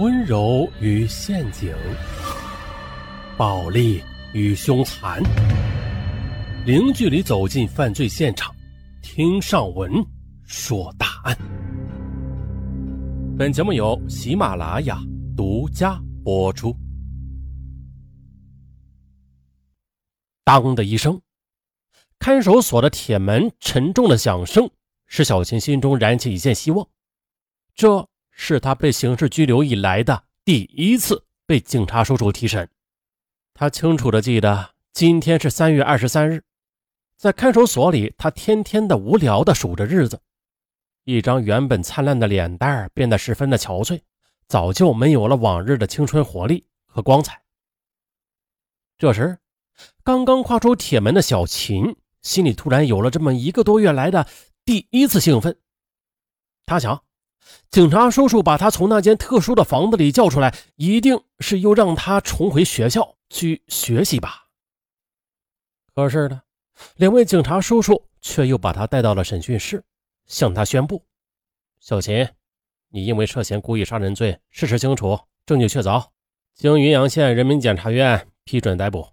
温柔与陷阱，暴力与凶残，零距离走进犯罪现场，听上文说大案。本节目由喜马拉雅独家播出。当的一声，看守所的铁门沉重的响声，使小琴心中燃起一线希望。这。是他被刑事拘留以来的第一次被警察叔叔提审。他清楚的记得，今天是三月二十三日，在看守所里，他天天的无聊的数着日子，一张原本灿烂的脸蛋变得十分的憔悴，早就没有了往日的青春活力和光彩。这时，刚刚跨出铁门的小琴心里突然有了这么一个多月来的第一次兴奋，他想。警察叔叔把他从那间特殊的房子里叫出来，一定是又让他重回学校去学习吧。可是呢，两位警察叔叔却又把他带到了审讯室，向他宣布：“小秦，你因为涉嫌故意杀人罪，事实清楚，证据确凿，经云阳县人民检察院批准逮捕。”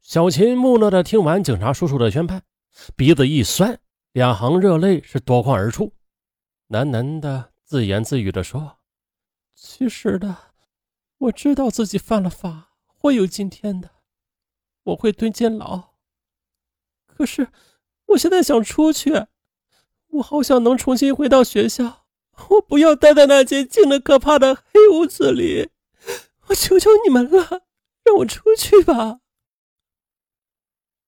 小秦木讷的听完警察叔叔的宣判，鼻子一酸，两行热泪是夺眶而出。喃喃的自言自语的说：“其实的，我知道自己犯了法，会有今天的，我会蹲监牢。可是，我现在想出去，我好想能重新回到学校，我不要待在那间静的可怕的黑屋子里。我求求你们了，让我出去吧。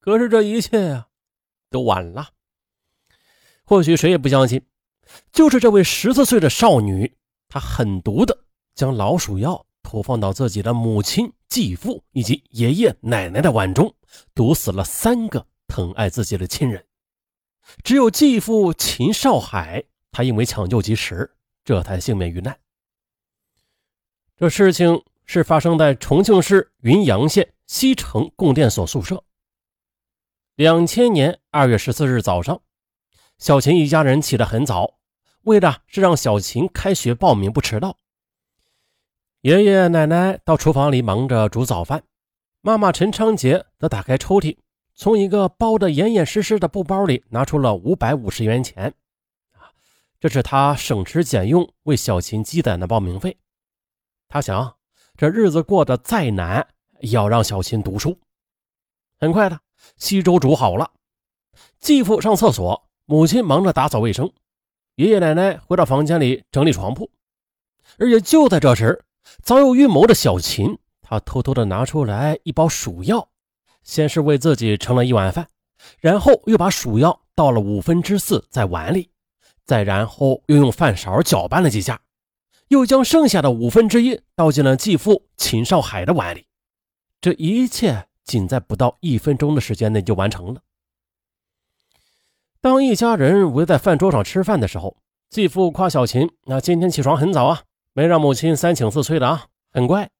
可是这一切呀，都晚了。或许谁也不相信。”就是这位十四岁的少女，她狠毒的将老鼠药投放到自己的母亲、继父以及爷爷奶奶的碗中，毒死了三个疼爱自己的亲人。只有继父秦少海，他因为抢救及时，这才幸免于难。这事情是发生在重庆市云阳县西城供电所宿舍。两千年二月十四日早上，小秦一家人起得很早。为的是让小琴开学报名不迟到。爷爷奶奶到厨房里忙着煮早饭，妈妈陈昌杰则打开抽屉，从一个包得严严实实的布包里拿出了五百五十元钱。啊，这是他省吃俭用为小琴积攒的报名费。他想，这日子过得再难，也要让小琴读书。很快的，稀粥煮好了，继父上厕所，母亲忙着打扫卫生。爷爷奶奶回到房间里整理床铺，而且就在这时，早有预谋的小秦，他偷偷的拿出来一包鼠药，先是为自己盛了一碗饭，然后又把鼠药倒了五分之四在碗里，再然后又用饭勺搅拌了几下，又将剩下的五分之一倒进了继父秦少海的碗里。这一切仅在不到一分钟的时间内就完成了。当一家人围在饭桌上吃饭的时候，继父夸小琴：“那今天起床很早啊，没让母亲三请四催的啊，很乖。”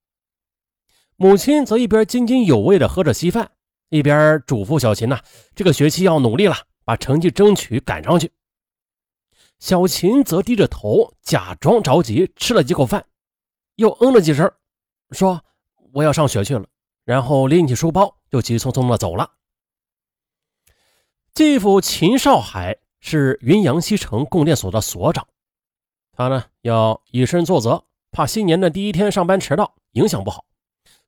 母亲则一边津津有味地喝着稀饭，一边嘱咐小琴：“呐，这个学期要努力了，把成绩争取赶上去。”小琴则低着头，假装着急，吃了几口饭，又嗯了几声，说：“我要上学去了。”然后拎起书包，就急匆匆地走了。继父秦少海是云阳西城供电所的所长，他呢要以身作则，怕新年的第一天上班迟到影响不好，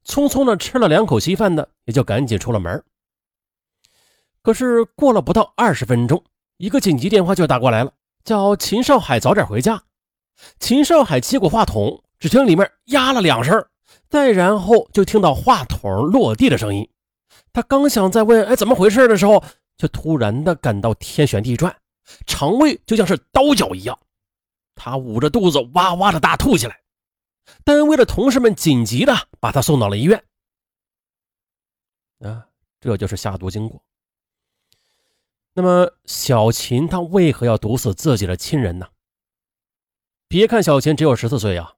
匆匆的吃了两口稀饭的，也就赶紧出了门。可是过了不到二十分钟，一个紧急电话就打过来了，叫秦少海早点回家。秦少海接过话筒，只听里面呀了两声，再然后就听到话筒落地的声音。他刚想再问哎怎么回事的时候。却突然的感到天旋地转，肠胃就像是刀绞一样，他捂着肚子哇哇的大吐起来。单位的同事们紧急的把他送到了医院。啊，这就是下毒经过。那么小秦他为何要毒死自己的亲人呢？别看小秦只有十四岁啊，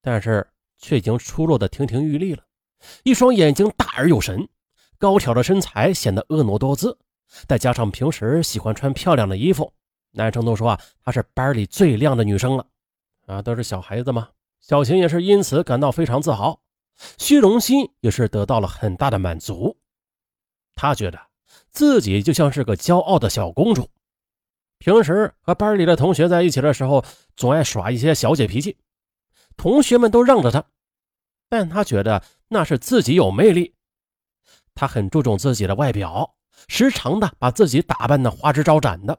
但是却已经出落的亭亭玉立了，一双眼睛大而有神，高挑的身材显得婀娜多姿。再加上平时喜欢穿漂亮的衣服，男生都说啊，她是班里最靓的女生了。啊，都是小孩子嘛，小琴也是因此感到非常自豪，虚荣心也是得到了很大的满足。她觉得自己就像是个骄傲的小公主。平时和班里的同学在一起的时候，总爱耍一些小姐脾气，同学们都让着她，但她觉得那是自己有魅力。她很注重自己的外表，时常的把自己打扮的花枝招展的。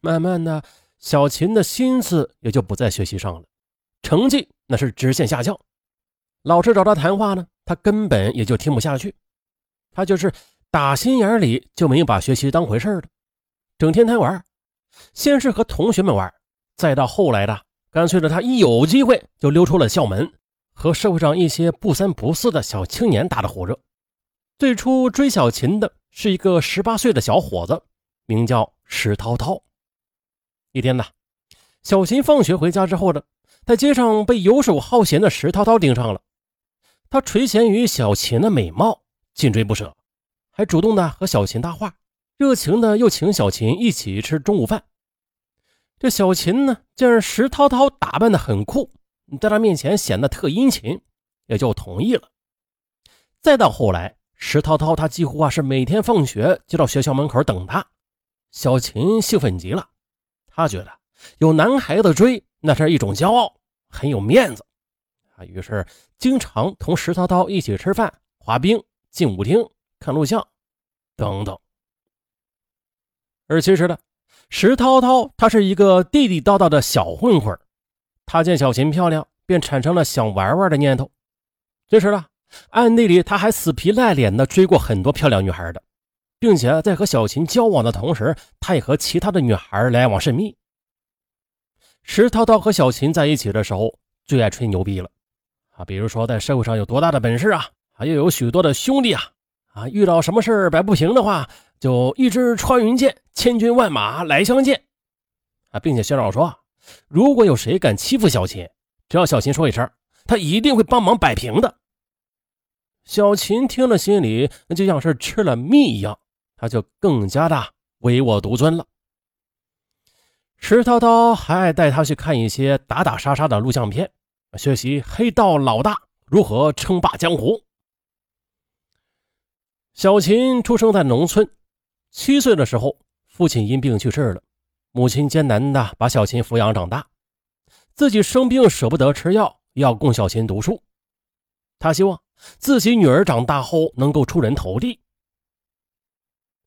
慢慢的，小琴的心思也就不在学习上了。成绩那是直线下降，老师找他谈话呢，他根本也就听不下去。他就是打心眼里就没有把学习当回事的，整天贪玩。先是和同学们玩，再到后来的，干脆的他一有机会就溜出了校门，和社会上一些不三不四的小青年打的火热。最初追小琴的是一个十八岁的小伙子，名叫石涛涛。一天呢，小琴放学回家之后呢。在街上被游手好闲的石涛涛盯上了，他垂涎于小琴的美貌，紧追不舍，还主动的和小琴搭话，热情的又请小琴一起吃中午饭。这小琴呢，见石涛涛打扮的很酷，在他面前显得特殷勤，也就同意了。再到后来，石涛涛他几乎啊是每天放学就到学校门口等他，小琴兴奋极了，他觉得有男孩子追。那是一种骄傲，很有面子啊。于是经常同石涛涛一起吃饭、滑冰、进舞厅、看录像等等。而其实呢，石涛涛他是一个地地道道的小混混他见小琴漂亮，便产生了想玩玩的念头。这时呢，暗地里他还死皮赖脸的追过很多漂亮女孩的，并且在和小琴交往的同时，他也和其他的女孩来往甚密。石涛涛和小琴在一起的时候，最爱吹牛逼了啊！比如说，在社会上有多大的本事啊，啊，又有许多的兄弟啊，啊，遇到什么事摆不平的话，就一支穿云箭，千军万马来相见啊！并且宣导说，如果有谁敢欺负小琴，只要小琴说一声，他一定会帮忙摆平的。小琴听了，心里就像是吃了蜜一样，他就更加的唯我独尊了。石涛涛还爱带他去看一些打打杀杀的录像片，学习黑道老大如何称霸江湖。小琴出生在农村，七岁的时候，父亲因病去世了，母亲艰难的把小琴抚养长大，自己生病舍不得吃药，要供小琴读书。他希望自己女儿长大后能够出人头地。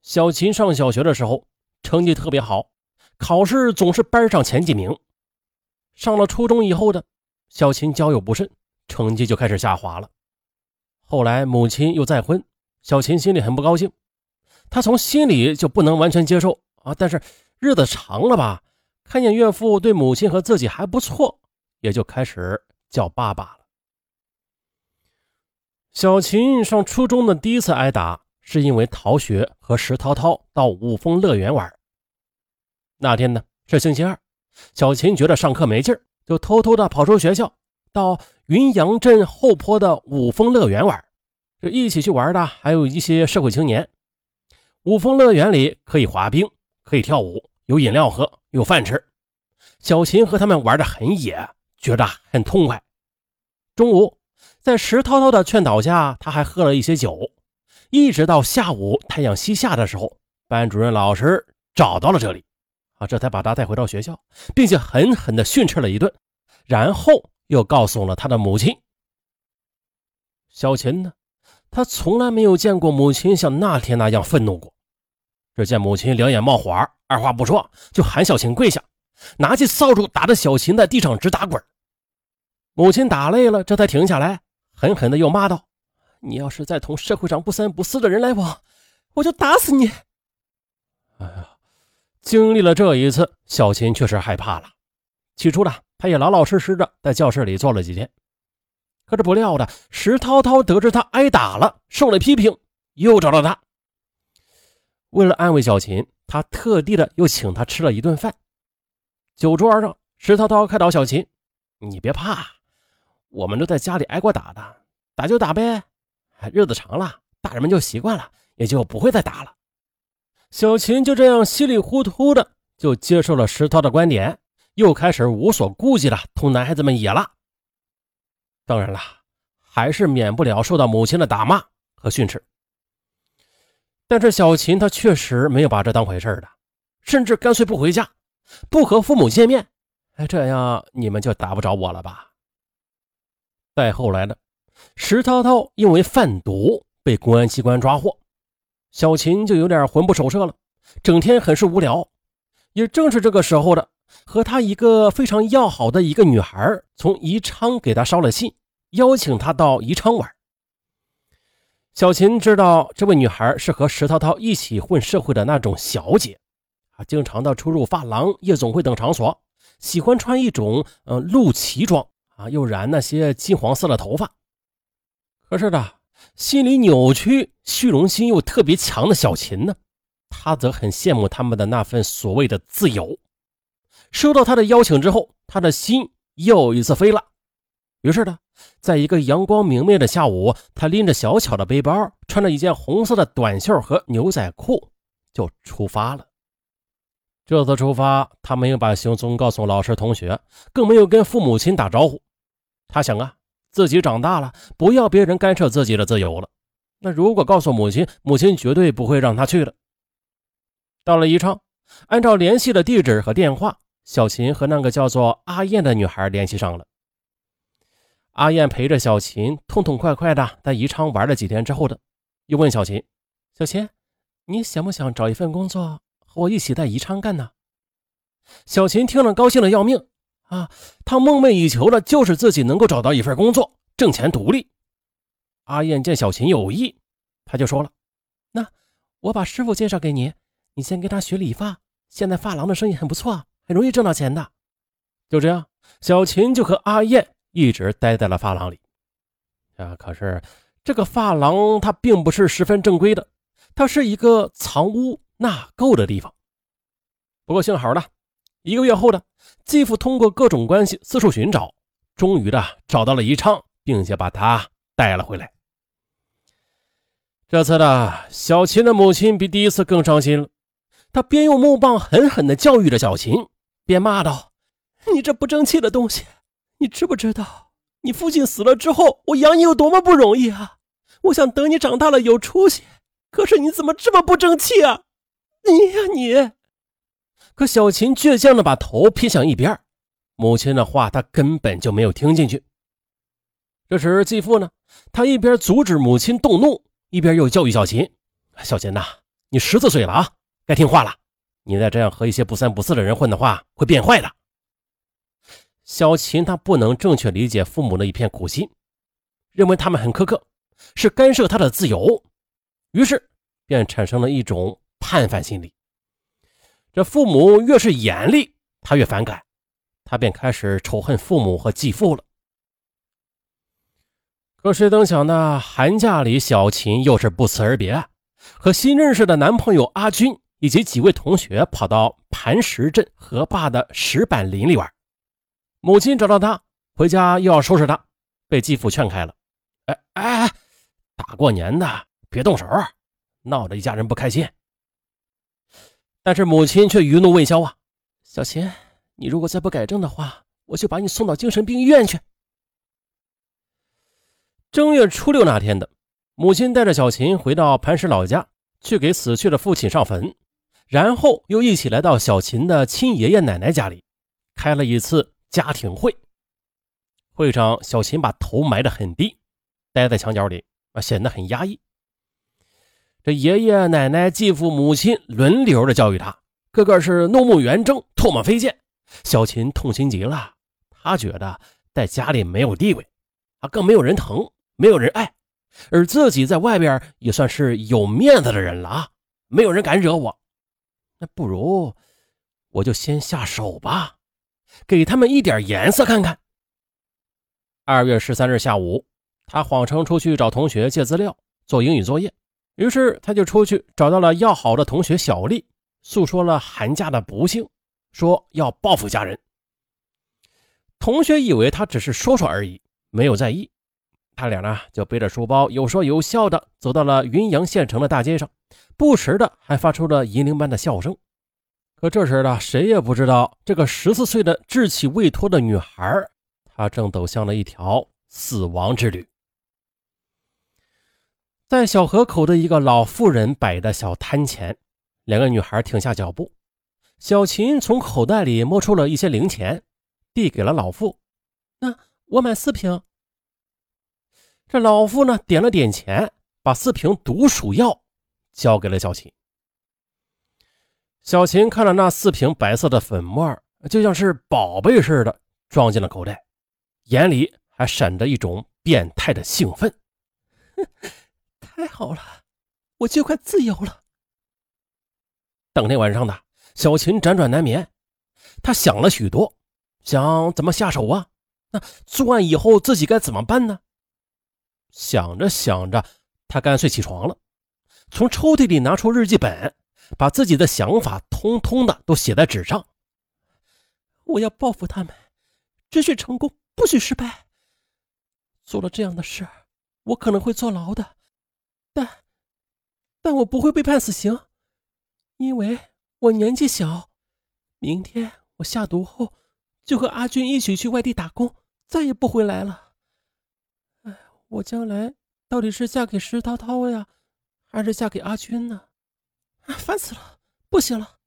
小琴上小学的时候，成绩特别好。考试总是班上前几名，上了初中以后的小琴交友不慎，成绩就开始下滑了。后来母亲又再婚，小琴心里很不高兴，她从心里就不能完全接受啊。但是日子长了吧，看见岳父对母亲和自己还不错，也就开始叫爸爸了。小琴上初中的第一次挨打，是因为逃学和石涛涛到五峰乐园玩。那天呢是星期二，小琴觉得上课没劲儿，就偷偷的跑出学校，到云阳镇后坡的五峰乐园玩。这一起去玩的还有一些社会青年。五峰乐园里可以滑冰，可以跳舞，有饮料喝，有饭吃。小琴和他们玩的很野，觉得很痛快。中午，在石涛涛的劝导下，他还喝了一些酒，一直到下午太阳西下的时候，班主任老师找到了这里。啊这才把他带回到学校，并且狠狠地训斥了一顿，然后又告诉了他的母亲。小琴呢，他从来没有见过母亲像那天那样愤怒过。只见母亲两眼冒火，二话不说就喊小琴跪下，拿起扫帚打的小琴在地上直打滚。母亲打累了，这才停下来，狠狠地又骂道：“你要是再同社会上不三不四的人来往，我就打死你！”哎呀！经历了这一次，小琴确实害怕了。起初呢，他也老老实实的在教室里坐了几天。可是不料的，石涛涛得知他挨打了，受了批评，又找到他。为了安慰小琴，他特地的又请他吃了一顿饭。酒桌上，石涛涛开导小琴：“你别怕，我们都在家里挨过打的，打就打呗，日子长了，大人们就习惯了，也就不会再打了。”小琴就这样稀里糊涂的就接受了石涛的观点，又开始无所顾忌的同男孩子们野了。当然了，还是免不了受到母亲的打骂和训斥。但是小琴她确实没有把这当回事的，甚至干脆不回家，不和父母见面。哎，这样你们就打不着我了吧？再后来呢，石涛涛因为贩毒被公安机关抓获，小琴就有点魂不守舍了，整天很是无聊。也正是这个时候的，和他一个非常要好的一个女孩从宜昌给他捎了信，邀请他到宜昌玩。小琴知道这位女孩是和石涛涛一起混社会的那种小姐，啊，经常的出入发廊、夜总会等场所，喜欢穿一种呃露脐装啊，又染那些金黄色的头发。可是呢，心里扭曲、虚荣心又特别强的小琴呢，她则很羡慕他们的那份所谓的自由。收到他的邀请之后，他的心又一次飞了。于是呢。在一个阳光明媚的下午，他拎着小巧的背包，穿着一件红色的短袖和牛仔裤，就出发了。这次出发，他没有把行踪告诉老师、同学，更没有跟父母亲打招呼。他想啊，自己长大了，不要别人干涉自己的自由了。那如果告诉母亲，母亲绝对不会让他去的。到了宜昌，按照联系的地址和电话，小琴和那个叫做阿燕的女孩联系上了。阿燕陪着小琴痛痛快快的在宜昌玩了几天之后的，又问小琴：“小琴，你想不想找一份工作和我一起在宜昌干呢？”小琴听了高兴的要命啊！她梦寐以求的就是自己能够找到一份工作，挣钱独立。阿燕见小琴有意，他就说了：“那我把师傅介绍给你，你先跟他学理发。现在发廊的生意很不错，很容易挣到钱的。”就这样，小琴就和阿燕。一直待在了发廊里，啊，可是这个发廊它并不是十分正规的，它是一个藏污纳垢的地方。不过幸好呢，一个月后呢继父通过各种关系四处寻找，终于的找到了宜昌，并且把他带了回来。这次呢，小琴的母亲比第一次更伤心了，她边用木棒狠狠地教育着小琴，边骂道：“你这不争气的东西！”你知不知道，你父亲死了之后，我养你有多么不容易啊！我想等你长大了有出息，可是你怎么这么不争气啊？你呀你！可小琴倔强的把头偏向一边，母亲的话她根本就没有听进去。这时继父呢，他一边阻止母亲动怒，一边又教育小琴：“小琴呐，你十四岁了啊，该听话了。你再这样和一些不三不四的人混的话，会变坏的。”小琴她不能正确理解父母的一片苦心，认为他们很苛刻，是干涉她的自由，于是便产生了一种叛反心理。这父母越是严厉，他越反感，他便开始仇恨父母和继父了。可谁曾想呢？寒假里，小琴又是不辞而别，和新认识的男朋友阿军以及几位同学跑到磐石镇河坝的石板林里玩。母亲找到他回家又要收拾他，被继父劝开了。哎哎，大过年的别动手，闹得一家人不开心。但是母亲却余怒未消啊！小琴，你如果再不改正的话，我就把你送到精神病医院去。正月初六那天的，母亲带着小琴回到磐石老家，去给死去的父亲上坟，然后又一起来到小琴的亲爷爷奶奶家里，开了一次。家庭会，会上小琴把头埋得很低，待在墙角里啊，显得很压抑。这爷爷奶奶、继父母亲轮流的教育他，个个是怒目圆睁、唾沫飞溅。小琴痛心极了，他觉得在家里没有地位，啊，更没有人疼，没有人爱，而自己在外边也算是有面子的人了啊，没有人敢惹我，那不如我就先下手吧。给他们一点颜色看看。二月十三日下午，他谎称出去找同学借资料做英语作业，于是他就出去找到了要好的同学小丽，诉说了寒假的不幸，说要报复家人。同学以为他只是说说而已，没有在意。他俩呢就背着书包，有说有笑的走到了云阳县城的大街上，不时的还发出了银铃般的笑声。可这时呢，谁也不知道，这个十四岁的稚气未脱的女孩，她正走向了一条死亡之旅。在小河口的一个老妇人摆的小摊前，两个女孩停下脚步。小琴从口袋里摸出了一些零钱，递给了老妇：“那我买四瓶。”这老妇呢，点了点钱，把四瓶毒鼠药交给了小琴。小琴看了那四瓶白色的粉末，就像是宝贝似的，装进了口袋，眼里还闪着一种变态的兴奋。太好了，我就快自由了。当天晚上的小琴辗转难眠，她想了许多，想怎么下手啊？那作案以后自己该怎么办呢？想着想着，她干脆起床了，从抽屉里拿出日记本，把自己的想法通通的都写在纸上。我要报复他们，只许成功，不许失败。做了这样的事，我可能会坐牢的。但，但我不会被判死刑，因为我年纪小。明天我下毒后，就和阿军一起去外地打工，再也不回来了。哎，我将来到底是嫁给石涛涛呀，还是嫁给阿军呢？烦死了，不行了。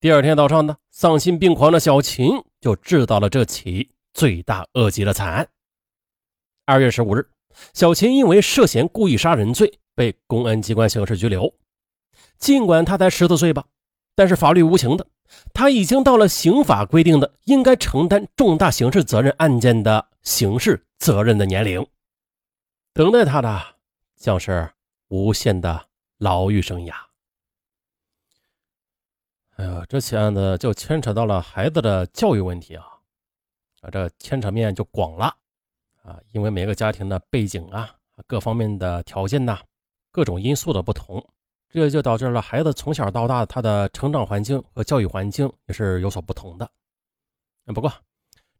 第二天早上呢，丧心病狂的小琴就制造了这起罪大恶极的惨案。二月十五日。小琴因为涉嫌故意杀人罪被公安机关刑事拘留。尽管他才十四岁吧，但是法律无情的，他已经到了刑法规定的应该承担重大刑事责任案件的刑事责任的年龄。等待他的将是无限的牢狱生涯。哎呀，这起案子就牵扯到了孩子的教育问题啊，啊，这牵扯面就广了。啊，因为每个家庭的背景啊，各方面的条件呐，各种因素的不同，这就导致了孩子从小到大他的成长环境和教育环境也是有所不同的。不过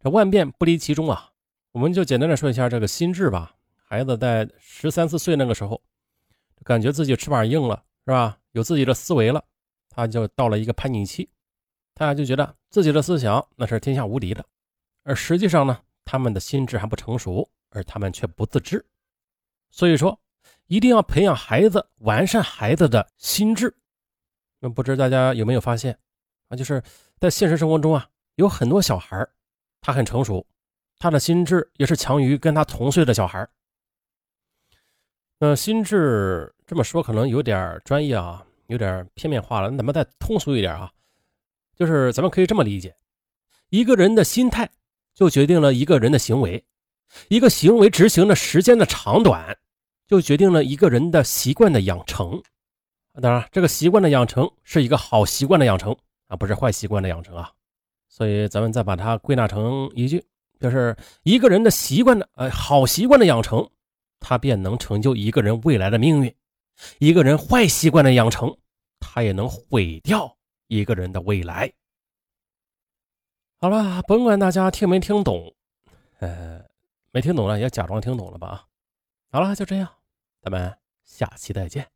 这万变不离其中啊，我们就简单的说一下这个心智吧。孩子在十三四岁那个时候，感觉自己翅膀硬了，是吧？有自己的思维了，他就到了一个叛逆期，他就觉得自己的思想那是天下无敌的，而实际上呢。他们的心智还不成熟，而他们却不自知，所以说一定要培养孩子，完善孩子的心智。那不知大家有没有发现啊？就是在现实生活中啊，有很多小孩他很成熟，他的心智也是强于跟他同岁的小孩那心智这么说可能有点专业啊，有点片面化了。那咱们再通俗一点啊，就是咱们可以这么理解：一个人的心态。就决定了一个人的行为，一个行为执行的时间的长短，就决定了一个人的习惯的养成。当然，这个习惯的养成是一个好习惯的养成啊，不是坏习惯的养成啊。所以，咱们再把它归纳成一句，就是一个人的习惯的呃好习惯的养成，他便能成就一个人未来的命运；一个人坏习惯的养成，他也能毁掉一个人的未来。好了，甭管大家听没听懂，呃，没听懂了也假装听懂了吧啊！好了，就这样，咱们下期再见。